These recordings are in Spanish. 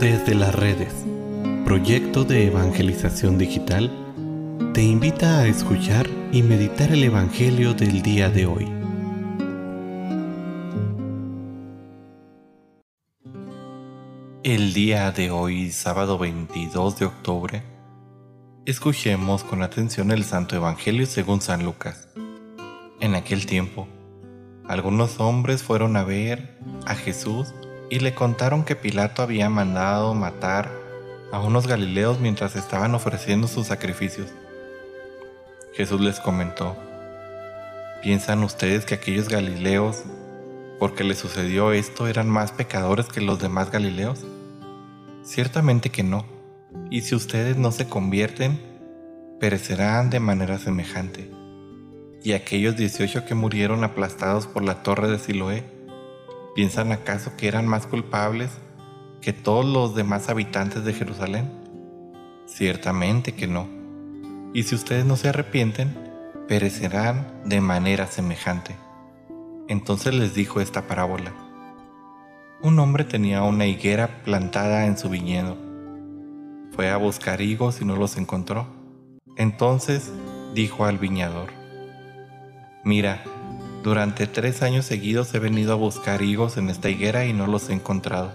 Desde las redes, proyecto de evangelización digital, te invita a escuchar y meditar el Evangelio del día de hoy. El día de hoy, sábado 22 de octubre, escuchemos con atención el Santo Evangelio según San Lucas. En aquel tiempo, algunos hombres fueron a ver a Jesús y le contaron que Pilato había mandado matar a unos galileos mientras estaban ofreciendo sus sacrificios. Jesús les comentó, ¿piensan ustedes que aquellos galileos, porque les sucedió esto, eran más pecadores que los demás galileos? Ciertamente que no, y si ustedes no se convierten, perecerán de manera semejante. Y aquellos 18 que murieron aplastados por la torre de Siloé, ¿Piensan acaso que eran más culpables que todos los demás habitantes de Jerusalén? Ciertamente que no. Y si ustedes no se arrepienten, perecerán de manera semejante. Entonces les dijo esta parábola. Un hombre tenía una higuera plantada en su viñedo. Fue a buscar higos y no los encontró. Entonces dijo al viñador, Mira, durante tres años seguidos he venido a buscar higos en esta higuera y no los he encontrado.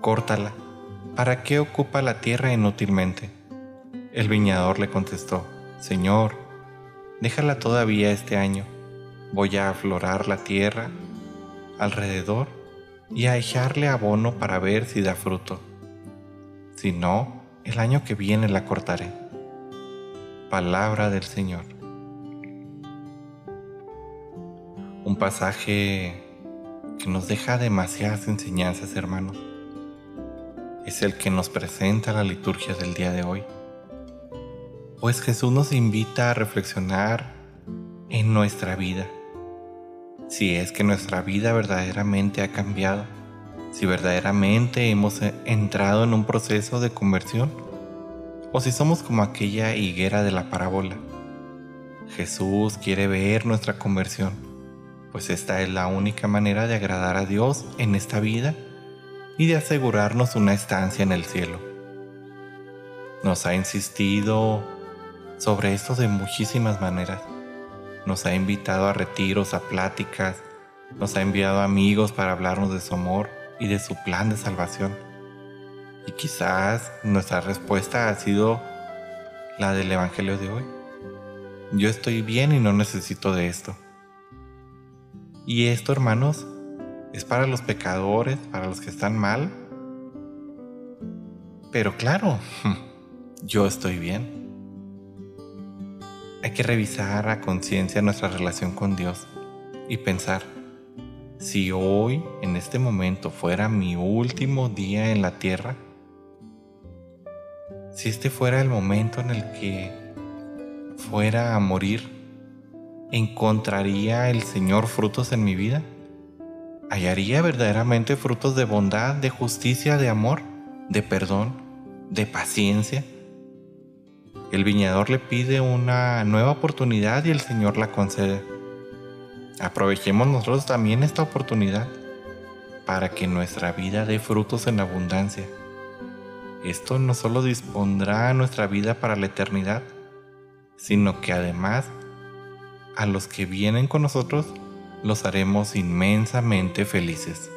Córtala. ¿Para qué ocupa la tierra inútilmente? El viñador le contestó, Señor, déjala todavía este año. Voy a aflorar la tierra alrededor y a echarle abono para ver si da fruto. Si no, el año que viene la cortaré. Palabra del Señor. Un pasaje que nos deja demasiadas enseñanzas, hermanos. Es el que nos presenta la liturgia del día de hoy. Pues Jesús nos invita a reflexionar en nuestra vida. Si es que nuestra vida verdaderamente ha cambiado, si verdaderamente hemos entrado en un proceso de conversión, o si somos como aquella higuera de la parábola. Jesús quiere ver nuestra conversión pues esta es la única manera de agradar a Dios en esta vida y de asegurarnos una estancia en el cielo. Nos ha insistido sobre esto de muchísimas maneras. Nos ha invitado a retiros, a pláticas, nos ha enviado amigos para hablarnos de su amor y de su plan de salvación. Y quizás nuestra respuesta ha sido la del Evangelio de hoy. Yo estoy bien y no necesito de esto. Y esto, hermanos, es para los pecadores, para los que están mal. Pero claro, yo estoy bien. Hay que revisar a conciencia nuestra relación con Dios y pensar, si hoy, en este momento, fuera mi último día en la tierra, si este fuera el momento en el que fuera a morir, ¿encontraría el Señor frutos en mi vida? ¿Hallaría verdaderamente frutos de bondad, de justicia, de amor, de perdón, de paciencia? El viñador le pide una nueva oportunidad y el Señor la concede. Aprovechemos nosotros también esta oportunidad para que nuestra vida dé frutos en abundancia. Esto no solo dispondrá nuestra vida para la eternidad, sino que además a los que vienen con nosotros los haremos inmensamente felices.